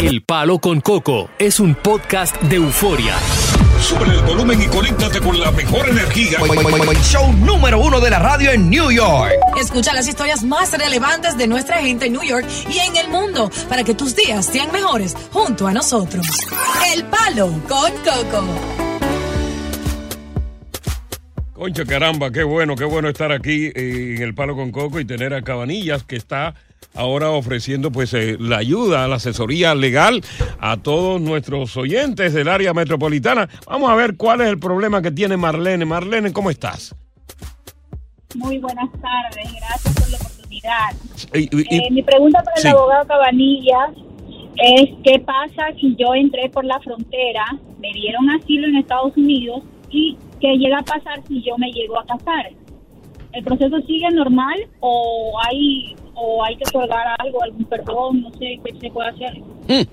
El Palo con Coco es un podcast de euforia. Sube el volumen y conéctate con la mejor energía. Show número uno de la radio en New York. Escucha las historias más relevantes de nuestra gente en New York y en el mundo para que tus días sean mejores junto a nosotros. El Palo con Coco. Concha caramba, qué bueno, qué bueno estar aquí eh, en el Palo con Coco y tener a Cabanillas que está ahora ofreciendo pues eh, la ayuda, la asesoría legal a todos nuestros oyentes del área metropolitana. Vamos a ver cuál es el problema que tiene Marlene. Marlene, ¿cómo estás? Muy buenas tardes, gracias por la oportunidad. Y- y- y- Eh, mi pregunta para Sí. el abogado Cabanillas es qué pasa si yo entré por la frontera, me dieron asilo en Estados Unidos y qué llega a pasar si yo me llego a casar. ¿El proceso sigue normal o hay o hay que colgar algo, algún perdón, no sé qué se puede hacer?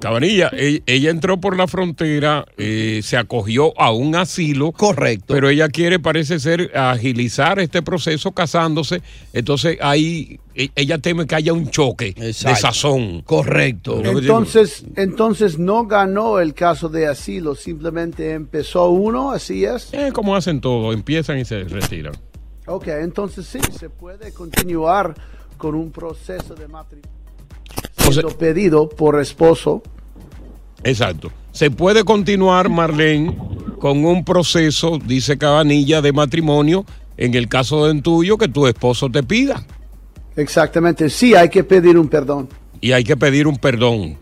Cabanilla, e- ella entró por la frontera, eh, se acogió a un asilo. Correcto. Pero ella quiere, parece ser, agilizar este proceso casándose. Entonces ahí e- ella teme que haya un choque de Exacto. sazón. Correcto. Entonces, entonces no ganó el caso de asilo, simplemente empezó uno, así es. Eh, como hacen todo, empiezan y se retiran. Ok, entonces sí, se puede continuar con un proceso de matrimonio siendo pedido por esposo. Exacto. Se puede continuar, Marlene, con un proceso, dice Cabanilla, de matrimonio, en el caso de tuyo, que tu esposo te pida. Exactamente, sí, hay que pedir un perdón. Y hay que pedir un perdón.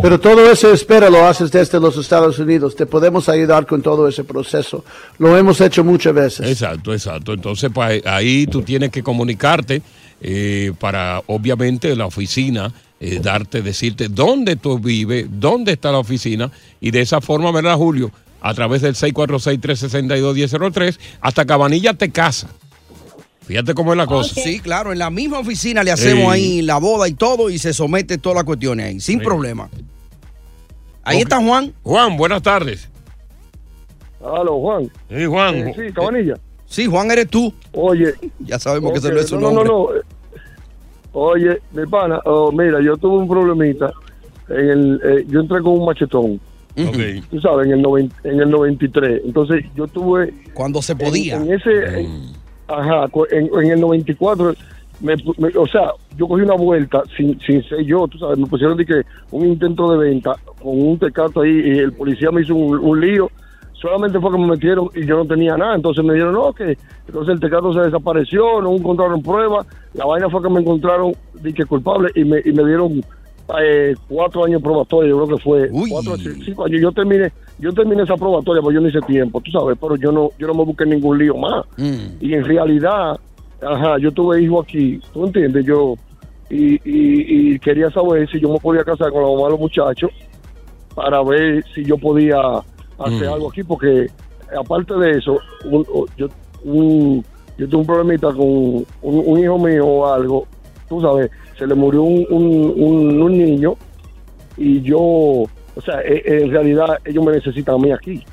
Pero todo eso espera lo haces desde los Estados Unidos. Te podemos ayudar con todo ese proceso. Lo hemos hecho muchas veces. Exacto, exacto. Entonces, pa- ahí tú tienes que comunicarte eh, para, obviamente, la oficina, eh, darte, decirte dónde tú vives, dónde está la oficina, y de esa forma, ¿verdad, Julio? A través del 646-362-1003, hasta Cabanilla te casa. Fíjate cómo es la cosa. Sí, claro, en la misma oficina le hacemos Sí. ahí la boda y todo y se somete todas las cuestiones ahí, sin Sí. problema. Ahí está Juan. Juan, buenas tardes. Aló, Juan. Sí, Juan. Eh, sí, Cabanilla. Sí, Juan, eres tú. Oye. Ya sabemos que ese no es su no, nombre. No, no, no. Oye, mi pana, oh, mira, yo tuve un problemita. En el, eh, yo entré con un machetón. Tú sabes, en el, noven- en el 93. Entonces, yo tuve... Cuando se podía. En, en ese... en- ajá, en, en el 94... Me, me- o sea, yo cogí una vuelta sin, sin ser yo, tú sabes, me pusieron de que un intento de venta con un tecato ahí y el policía me hizo un, un lío. Solamente fue que me metieron y yo no tenía nada. Entonces me dijeron, no, que entonces el tecato se desapareció, no encontraron pruebas. La vaina fue que me encontraron de que culpable y me, y me dieron eh, cuatro años probatoria, yo creo que fue cuatro, cinco años. Yo terminé, yo terminé esa probatoria, pues yo no hice tiempo, tú sabes, pero yo no, yo no me busqué ningún lío más. Y en realidad, ajá, yo tuve hijo aquí, tú entiendes, yo y, y, y quería saber si yo me podía casar con la mamá de los muchachos para ver si yo podía hacer Mm. algo aquí, porque aparte de eso, un- yo, un- yo tuve un problemita con un, un hijo mío o algo, tú sabes, se le murió un niño y yo, o sea, e- en realidad ellos me necesitan a mí aquí.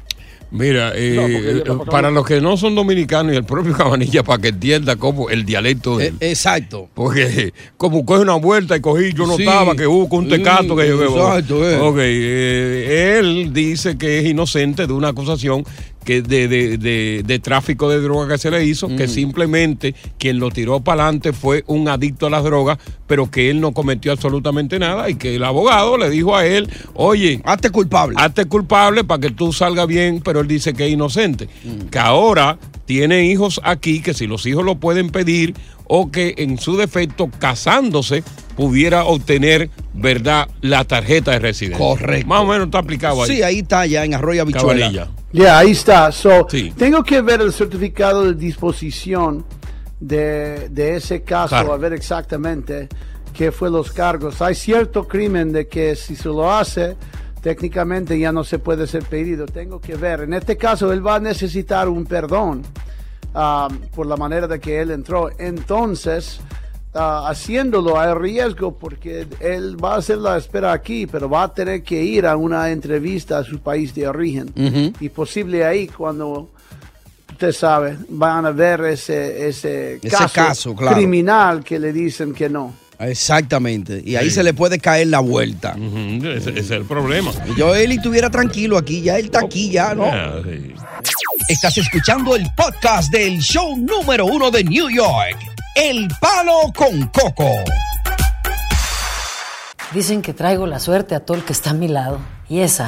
Mira, eh, No, pasando- para los que no son dominicanos y el propio Cabanilla, para que entienda cómo el dialecto de él. Exacto. Porque como coge una vuelta y cogí, yo no Sí. estaba, que hubo un tecato que yo Exacto, eh. Ok, eh, él dice que es inocente de una acusación que de, de- de- de tráfico de droga que se le hizo, que simplemente quien lo tiró para adelante fue un adicto a las drogas, pero que él no cometió absolutamente nada y que el abogado le dijo a él, oye, hazte culpable. Hazte culpable para que tú salgas bien, pero él dice que es inocente. Que ahora tiene hijos aquí, que si los hijos lo pueden pedir o que en su defecto, casándose, pudiera obtener, ¿verdad?, la tarjeta de residencia. Correcto. Más o menos está aplicado ahí. Sí, ahí está ya en Arroyo Habichuela. Ya, ahí está. So, Tengo que ver el certificado de disposición de, de ese caso, Claro. a ver exactamente qué fue los cargos. Hay cierto crimen de que si se lo hace, técnicamente ya no se puede ser pedido. Tengo que ver. En este caso, él va a necesitar un perdón ah, por la manera de que él entró. Entonces, ah, haciéndolo hay riesgo porque él va a hacer la espera aquí, pero va a tener que ir a una entrevista a su país de origen. Y posible ahí cuando usted sabe, van a ver ese, ese, Ese caso, caso, claro. criminal que le dicen que no. Exactamente. Y ahí Sí. se le puede caer la vuelta. Ese, ese es el problema. Yo, él estuviera tranquilo aquí, ya él está aquí, ya, ¿no? Sí. Estás escuchando el podcast del show número uno de New York, El Palo con Coco. Dicen que traigo la suerte a todo el que está a mi lado. Y esa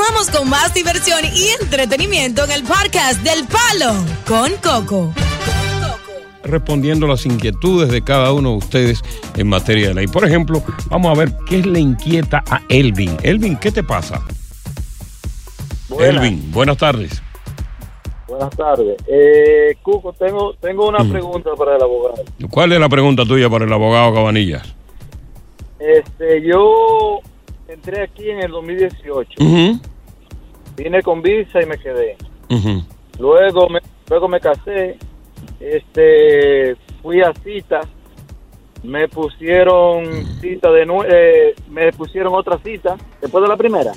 Continuamos con más diversión y entretenimiento en el podcast del Palo con Coco. respondiendo las inquietudes de cada uno de ustedes en materia de ley. Por ejemplo, vamos a ver qué le inquieta a Elvin. Elvin, ¿qué te pasa? Buenas. Elvin, buenas tardes. Buenas tardes. Eh, Cuco, tengo, tengo una Mm. pregunta para el abogado. ¿Cuál es la pregunta tuya para el abogado Cabanillas? Este, yo entré aquí en el 2018. Ujú, Vine con visa y me quedé. Luego me, luego me casé. Este, fui a cita. Me pusieron cita de nuevo. me pusieron otra cita después de la primera.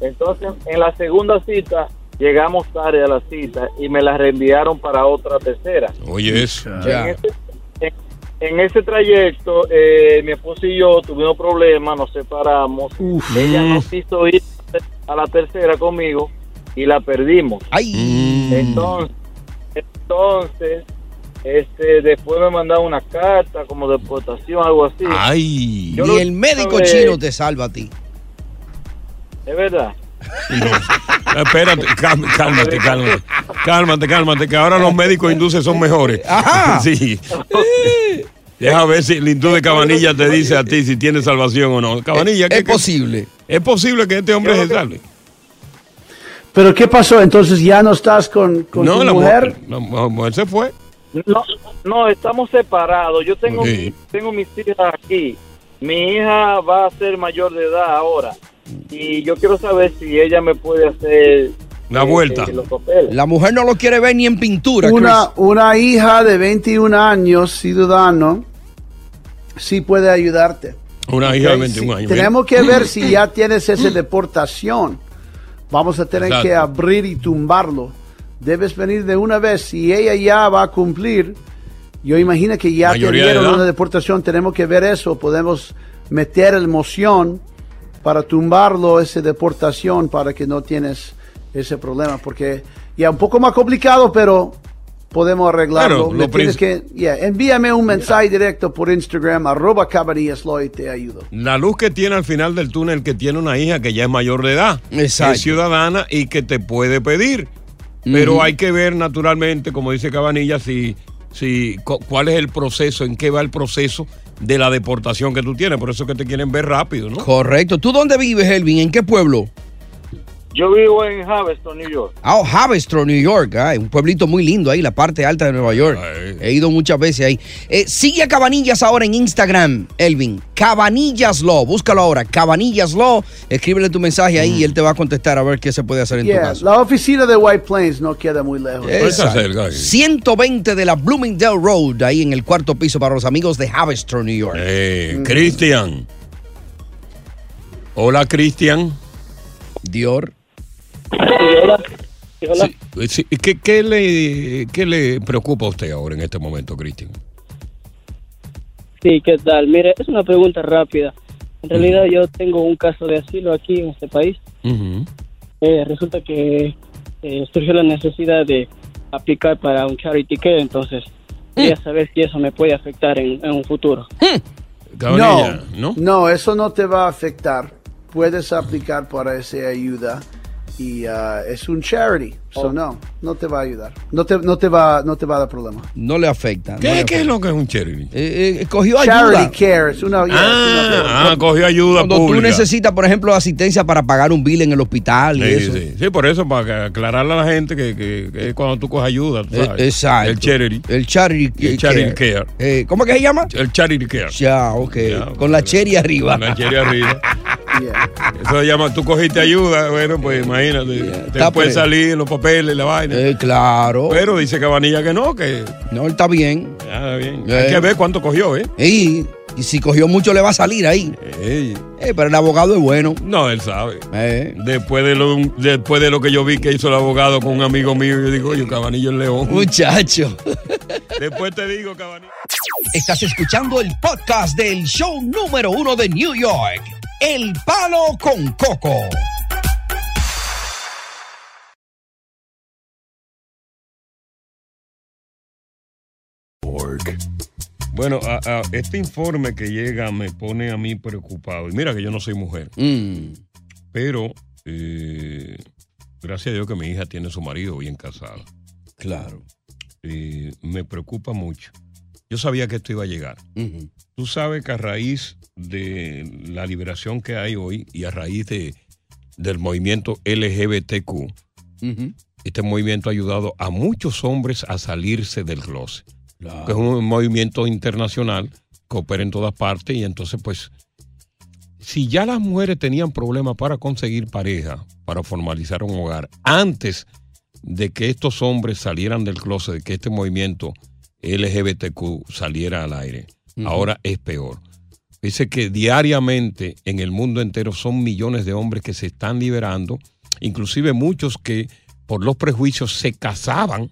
Entonces, en la segunda cita, llegamos tarde a la cita y me la reenviaron para otra tercera. Oye, eso. En ese, en- en ese trayecto, eh, mi esposo y yo tuvimos problemas, nos separamos. Ella no quiso ir a la tercera conmigo y la perdimos. Entonces, entonces este, después me mandaron una carta como deportación, algo así. Ay. Yo Ni lo el médico sabe- chino te salva a ti. Es verdad. Espérate, cálm- cálmate, cálmate. Cálmate, cálmate, que ahora los médicos induces son mejores. Ajá. Sí. Deja ver si el hindú de Cabanilla te dice a ti si tiene salvación o no. Cabanilla, Es posible. Es posible que este hombre se salve. Pero ¿qué pasó? Entonces ya no estás con, con No, tu la mujer. mujer, la mujer se fue. No, no, estamos separados. Yo tengo, Sí. tengo mis hijas aquí. Mi hija va a ser mayor de edad ahora. Y yo quiero saber si ella me puede hacer La eh, vuelta. eh, los papeles. La mujer no lo quiere ver ni en pintura. Una, Chris. una hija de 21 años, ciudadano, sí puede ayudarte. Una hija de Ok, 21 sí, años. Tenemos que ver si ya tienes esa deportación. Vamos a tener Exacto. que abrir y tumbarlo. Debes venir de una vez. Si ella ya va a cumplir, yo imagino que ya edad. una deportación. Tenemos que ver eso. Podemos meter el moción para tumbarlo, esa deportación, para que no tienes ese problema. Porque ya un poco más complicado, pero podemos arreglarlo. Claro, lo tienes que, yeah, envíame un mensaje directo por Instagram, arroba cabanillaslo y te ayudo. La luz que tiene al final del túnel que tiene una hija que ya es mayor de edad, Exacto. es ciudadana y que te puede pedir. Pero hay que ver naturalmente, como dice Cabanilla, si, si cu- cuál es el proceso, en qué va el proceso de la deportación que tú tienes. Por eso es que te quieren ver rápido, ¿no? Correcto. ¿Tú dónde vives, Elvin? ¿En qué pueblo? Yo vivo en Haverstown, New York. Ah, oh, New York. ah, un pueblito muy lindo ahí, la parte alta de Nueva York. He ido muchas veces ahí. Eh, sigue a Cabanillas ahora en Instagram, Elvin. Cabanillas Law. Búscalo ahora. Cabanillas Law. Escríbele tu mensaje ahí y él te va a contestar a ver qué se puede hacer en tu caso. la oficina de White Plains no queda muy lejos. Exacto. 120 de la Bloomingdale Road, ahí en el cuarto piso para los amigos de Haverstraw, New York. Eh, Cristian. Hola, Cristian. Dior. Sí, sí, ¿Qué, qué le, ¿Qué le preocupa a usted ahora en este momento, Cristian? Sí, ¿qué tal? Mire, es una pregunta rápida. En realidad yo tengo un caso de asilo aquí en este país. Eh, resulta que eh, surgió la necesidad de aplicar para un charity care, entonces quería saber si eso me puede afectar en, en un futuro. No, ¿no? eso no te va a afectar. Puedes aplicar para esa ayuda y ah, es un charity, so no, no te va a ayudar. No te, no te va, no te va a dar problema. No le afecta. ¿Qué, qué es lo que es un charity? Eh, eh, cogió Charity ayuda. care, es una, yeah, es una- Ah, cogió ayuda Cuando pública. tú necesitas, por ejemplo, asistencia para pagar un bill en el hospital y Sí, eso. sí. Sí, por eso, para aclararle a la gente que, que- que es cuando tú coges ayuda, tú Eh, exacto. El charity. El charity, El charity care. Eh, ¿Cómo que se llama? El charity care. Ya, ok. Con la cherry arriba. Con la cherry arriba. Eso se llama, tú cogiste ayuda, bueno, pues imagínate. Te Está puede pre- salir los papeles, la vaina. Eh, claro. Pero dice Cabanilla que no, que. No, él está bien. Ah, bien. Eh. Hay que ver cuánto cogió, ¿eh? Y, y si cogió mucho le va a salir ahí. Eh, pero el abogado es bueno. No, él sabe. Eh. Después, de lo, después de lo que yo vi que hizo el abogado con un amigo mío, yo digo, oye, Cabanillo es león. Muchacho. Después te digo, Cabanillo. Estás escuchando el podcast del show número uno de New York. El Palo con Coco. Bueno, a- a- este informe que llega me pone a mí preocupado. Y mira que yo no soy mujer. Mm. Pero, eh, gracias a Dios que mi hija tiene su marido bien casado. Claro. Eh, me preocupa mucho. Yo sabía que esto iba a llegar. Tú sabes que a raíz de la liberación que hay hoy y a raíz de, del movimiento LGBTQ, este movimiento ha ayudado a muchos hombres a salirse del closet. Que es un movimiento internacional que opera en todas partes y entonces pues si ya las mujeres tenían problemas para conseguir pareja, para formalizar un hogar, antes de que estos hombres salieran del closet, de que este movimiento LGBTQ saliera al aire, ahora es peor. Dice que diariamente en el mundo entero son millones de hombres que se están liberando, inclusive muchos que por los prejuicios se casaban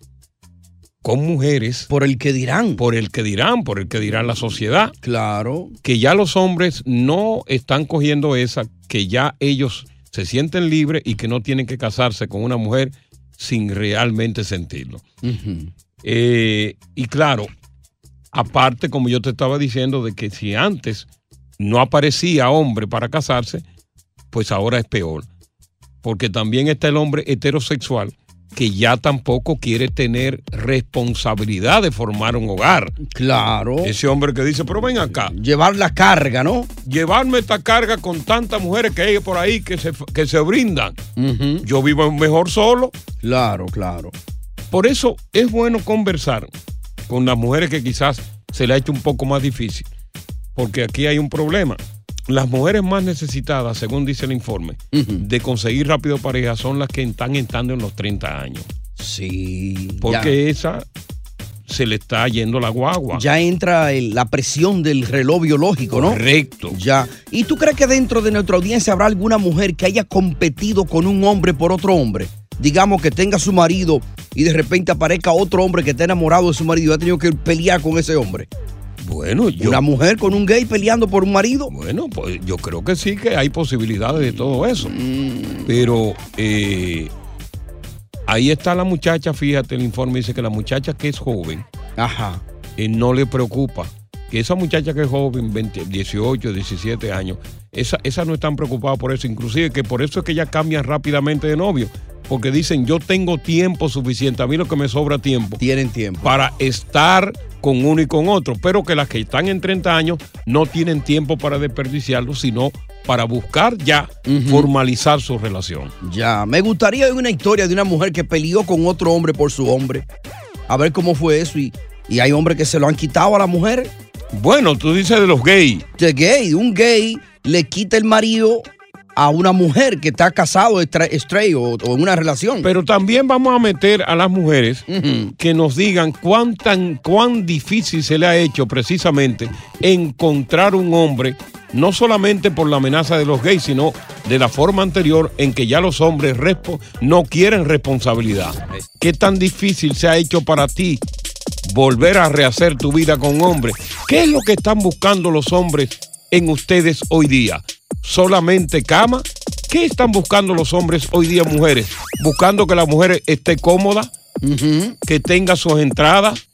con mujeres. Por el que dirán. Por el que dirán, por el que dirán la sociedad. Claro. Que ya los hombres no están cogiendo esa, que ya ellos se sienten libres y que no tienen que casarse con una mujer sin realmente sentirlo. Eh, y claro, aparte, como yo te estaba diciendo, de que si antes no aparecía hombre para casarse, pues ahora es peor. Porque también está el hombre heterosexual que ya tampoco quiere tener responsabilidad de formar un hogar. Claro. Ese hombre que dice, pero ven acá. Llevar la carga, ¿no? Llevarme esta carga con tantas mujeres que hay por ahí que se, que se brindan. Yo vivo mejor solo. Claro, claro. Por eso es bueno conversar con las mujeres que quizás se le ha hecho un poco más difícil. Porque aquí hay un problema. Las mujeres más necesitadas, según dice el informe, de conseguir rápido pareja son las que están entrando en los 30 años. Sí. Porque esa se le está yendo la guagua. Ya entra el- la presión del reloj biológico, ¿no? Correcto. Ya. ¿Y tú crees que dentro de nuestra audiencia habrá alguna mujer que haya competido con un hombre por otro hombre? Digamos que tenga su marido y de repente aparezca otro hombre que está enamorado de su marido y ha tenido que pelear con ese hombre. Bueno, yo. Una mujer con un gay peleando por un marido. Bueno, pues yo creo que sí que hay posibilidades de todo eso. Pero eh, ahí está la muchacha, fíjate, el informe dice que la muchacha que es joven, Ajá. eh, no le preocupa. Que esa muchacha que es joven, 20, 18, 17 años, esa, esa no están preocupada por eso. Inclusive que por eso es que ella cambia rápidamente de novio. Porque dicen, yo tengo tiempo suficiente, a mí lo que me sobra tiempo. Tienen tiempo. Para estar con uno y con otro. Pero que las que están en 30 años no tienen tiempo para desperdiciarlo, sino para buscar ya formalizar su relación. Ya, me gustaría oír una historia de una mujer que peleó con otro hombre por su hombre. A ver cómo fue eso. Y, y hay hombres que se lo han quitado a la mujer. Bueno, tú dices de los gays. De gay, un gay le quita el marido a una mujer que está casado, straight o, o en una relación. Pero también vamos a meter a las mujeres que nos digan cuán, tan, cuán difícil se le ha hecho precisamente encontrar un hombre, no solamente por la amenaza de los gays, sino de la forma anterior en que ya los hombres respo- no quieren responsabilidad. ¿Qué tan difícil se ha hecho para ti volver a rehacer tu vida con un hombre? ¿Qué es lo que están buscando los hombres en ustedes hoy día? ¿Solamente cama? ¿Qué están buscando los hombres hoy día, mujeres? Buscando que la mujer esté cómoda, que tenga sus entradas,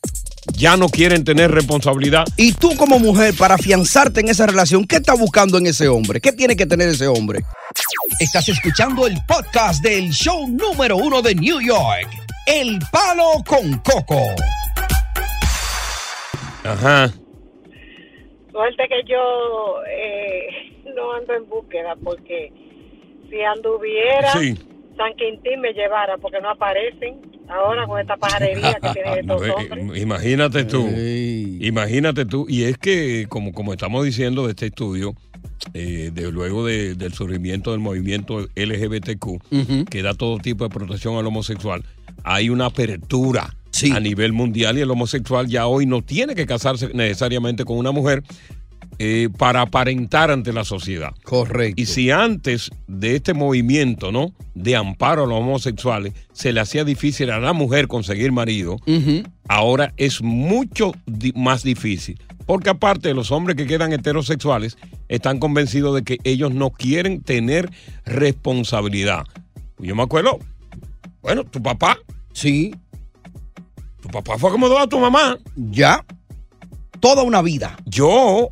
ya no quieren tener responsabilidad. Y tú como mujer, para afianzarte en esa relación, ¿qué estás buscando en ese hombre? ¿Qué tiene que tener ese hombre? Estás escuchando el podcast del show número uno de New York, El Palo con Coco. Ajá. Suerte que yo eh, no ando en búsqueda porque si anduviera, Sí. San Quintín me llevara porque no aparecen ahora con esta pajarería que tienen estos Eh, hombres. Imagínate tú. Imagínate tú. Y es que, como, como estamos diciendo de este estudio, eh, de, luego de- del surgimiento del movimiento LGBTQ, que da todo tipo de protección al homosexual, hay una apertura a nivel mundial y el homosexual ya hoy no tiene que casarse necesariamente con una mujer eh, para aparentar ante la sociedad. Correcto. Y si antes de este movimiento, ¿no? De amparo a los homosexuales, se le hacía difícil a la mujer conseguir marido, ahora es mucho di- más difícil. Porque aparte de los hombres que quedan heterosexuales, están convencidos de que ellos no quieren tener responsabilidad. Yo me acuerdo, bueno, tu papá. Sí. Tu papá fue acomodado a tu mamá. Ya. Toda una vida. Yo,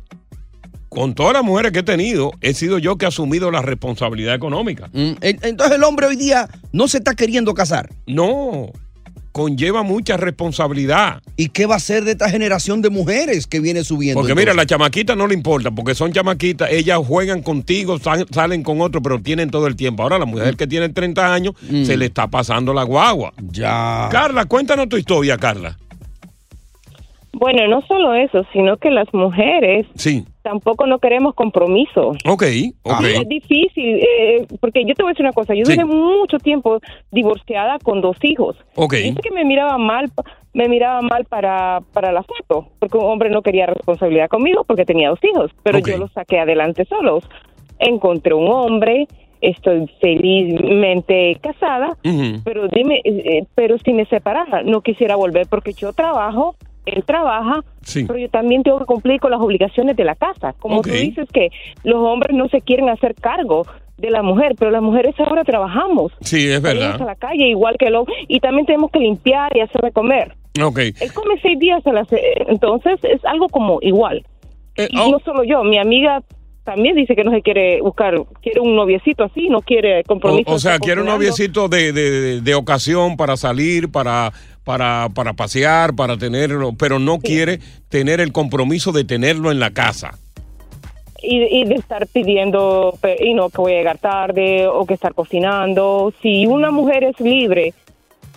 con todas las mujeres que he tenido, he sido yo que he asumido la responsabilidad económica. Mm, en- Entonces el hombre hoy día no se está queriendo casar. No, conlleva mucha responsabilidad. ¿Y qué va a hacer de esta generación de mujeres que viene subiendo? Porque mira, entonces? la chamaquita no le importa, porque son chamaquitas, ellas juegan contigo, sal- salen con otro, pero tienen todo el tiempo. Ahora la mujer que tiene 30 años se le está pasando la guagua. Mm. Ya. Carla, cuéntanos tu historia, Carla. Bueno, no solo eso, sino que las mujeres Sí. tampoco no queremos compromiso. Ok, ok. Sí, es difícil, eh, porque yo te voy a decir una cosa, yo Sí. duré mucho tiempo divorciada con dos hijos. Ok. Dice que me miraba mal, me miraba mal para, para la foto, porque un hombre no quería responsabilidad conmigo porque tenía dos hijos, pero yo los saqué adelante solos. Encontré un hombre, estoy felizmente casada, pero dime, eh, eh, pero si me separara, no quisiera volver porque yo trabajo, él trabaja, pero yo también tengo que cumplir con las obligaciones de la casa. Como tú dices que los hombres no se quieren hacer cargo de la mujer, pero las mujeres ahora trabajamos. Sí, es Salimos a verdad. la calle igual que lo y también tenemos que limpiar y hacer de comer. Ok. Él come seis días a la entonces es algo como igual. Eh, y oh. no solo yo, mi amiga también dice que no se quiere buscar, quiere un noviecito así, no quiere compromiso. O, o sea, quiere un noviecito de, de- de ocasión para salir, para, para, para pasear, para tenerlo, pero no quiere tener el compromiso de tenerlo en la casa. y, y de estar pidiendo y no que voy a llegar tarde o que estar cocinando si una mujer es libre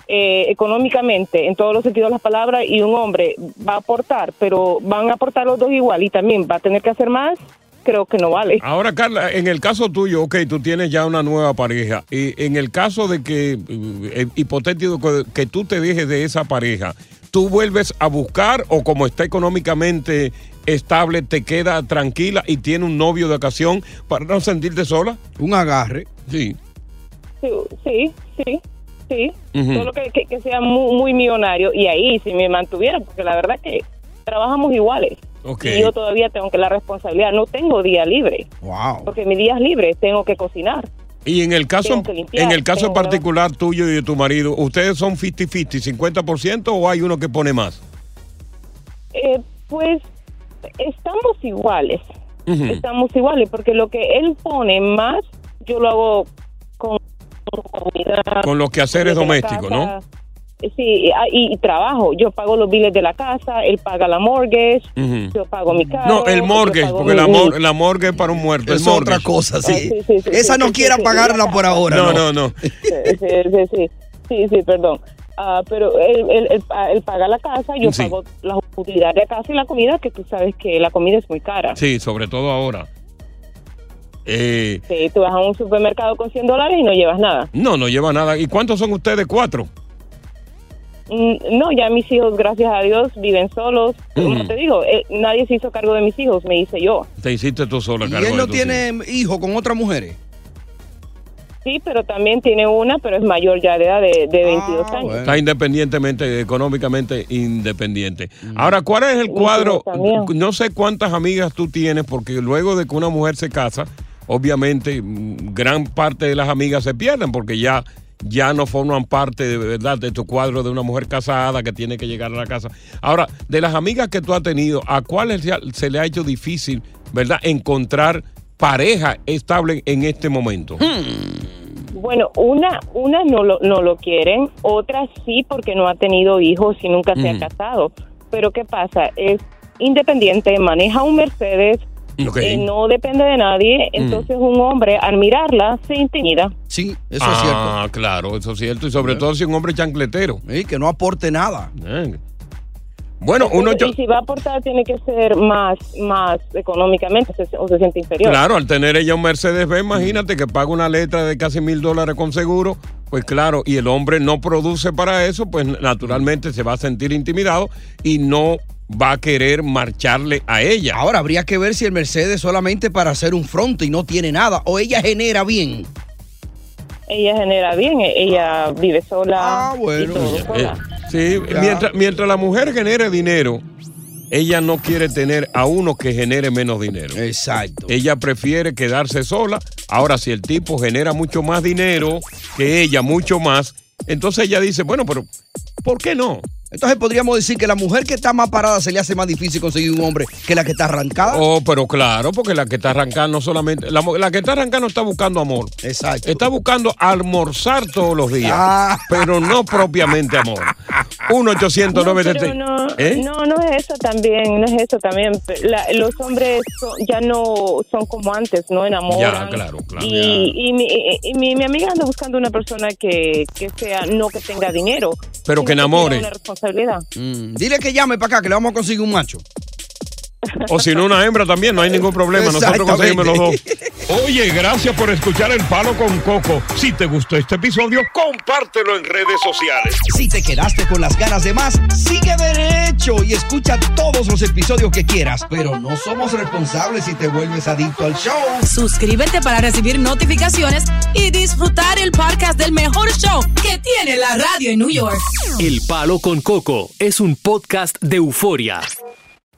eh, económicamente en todos los sentidos de las palabras y un hombre va a aportar pero van a aportar los dos igual y también va a tener que hacer más creo que no vale Ahora, Carla, en el caso tuyo, ok, tú tienes ya una nueva pareja. Y en el caso de que, eh, hipotético, que, tú te dejes de esa pareja, ¿tú vuelves a buscar o como está económicamente estable, te queda tranquila y tiene un novio de ocasión para no sentirte sola? Un agarre. Sí. sí sí sí solo que, que- que sea muy, muy millonario y ahí si me mantuviera porque la verdad que trabajamos iguales y yo todavía tengo que la responsabilidad no tengo día libre Wow. porque mis días libres tengo que cocinar Y en el caso, limpiar, en el caso que- particular tuyo y de tu marido, ¿ustedes son 50-50, 50% o hay uno que pone más? Eh, pues estamos iguales, estamos iguales, porque lo que él pone más, yo lo hago con comida. Con los quehaceres domésticos, ¿no? Casa. Sí, ah, y, y trabajo. Yo pago los biles de la casa, él paga la mortgage, yo pago mi carro. No, el mortgage, porque mi- la, mor- la morgue es para un muerto. Es otra mortgage. cosa, sí. Ah, sí, sí, sí, Esa sí, no sí, quiera sí, pagarla por ahora. No, No, no, no. Sí, sí, sí, sí, sí, sí, perdón. Ah, pero él, él- él pa- él paga la casa, yo Sí. pago las utilidades de la casa y la comida, que tú sabes que la comida es muy cara. Sí, sobre todo ahora. Eh, Sí, tú vas a un supermercado con 100 dólares y no llevas nada. no, no lleva nada. ¿Y cuántos son ustedes? Cuatro. Mm, No, ya mis hijos, gracias a Dios, viven solos. Como Ujú. te digo, eh, nadie se hizo cargo de mis hijos, me hice yo. Te hiciste tú sola, Y cargo él de no tus tiene hijo con otras mujeres. Sí, pero también tiene una, pero es mayor ya de edad de, de 22 Ah, años. Está independientemente, económicamente independiente. Ahora, ¿cuál es el cuadro? también. No sé cuántas amigas tú tienes, porque luego de que una mujer se casa, obviamente mm, gran parte de las amigas se pierden, porque ya, ya no forman parte de verdad de tu cuadro de una mujer casada que tiene que llegar a la casa. Ahora, de las amigas que tú has tenido, ¿a cuáles se, le ha hecho difícil, verdad, encontrar pareja estable en este momento? Bueno, una, una no lo, no lo quieren, otra sí porque no ha tenido hijos y nunca se ha casado. Pero ¿qué pasa? Es independiente, maneja un Mercedes, Eh, no depende de nadie, entonces un hombre al mirarla se intimida. Sí, eso ah, es cierto. claro, eso es cierto. Y sobre todo si un hombre chancletero. Sí, que no aporte nada. Bueno, uno y si va a aportar tiene que ser más, más económicamente o se siente inferior. Claro, al tener ella un Mercedes B, imagínate que paga una letra de casi mil dólares con seguro, pues claro, y el hombre no produce para eso, pues naturalmente se va a sentir intimidado y no va a querer marcharle a ella. Ahora habría que ver si el Mercedes solamente para hacer un front y no tiene nada. O ella genera bien. Ella genera bien, e- ella vive sola. Ah, bueno. y todo Eh, sí, mientras, mientras la mujer genere dinero, ella no quiere tener a uno que genere menos dinero. Exacto. Ella prefiere quedarse sola. Ahora, si el tipo genera mucho más dinero que ella, mucho más, entonces ella dice, bueno, pero ¿por qué no? Entonces podríamos decir que la mujer que está más parada se le hace más difícil conseguir un hombre que la que está arrancada. Oh, pero claro, porque la que está arrancando no solamente, la, la que está arrancando está buscando amor. Exacto. Está buscando almorzar todos los días, Ah. pero no propiamente amor. 1 800 No, pero no, ¿Eh? no, no es eso también, no es eso también. La- los hombres son- ya no son como antes, no enamoran. Ya, claro, claro. Y, y mi, y- y mi, mi amiga anda buscando una persona que, que sea, no que tenga dinero. Pero que enamore. tenga Una responsabilidad. Mm, Dile que llame para acá, que le vamos a conseguir un macho. O si no, una hembra también, no hay ningún problema. Nosotros conseguimos los dos. Oye, gracias por escuchar El Palo con Coco. Si te gustó este episodio, compártelo en redes sociales. Si te quedaste con las ganas de más, sigue derecho y escucha todos los episodios que quieras. Pero no somos responsables si te vuelves adicto al show. Suscríbete para recibir notificaciones y disfrutar el podcast del mejor show que tiene la radio en New York. El Palo con Coco es un podcast de euforia.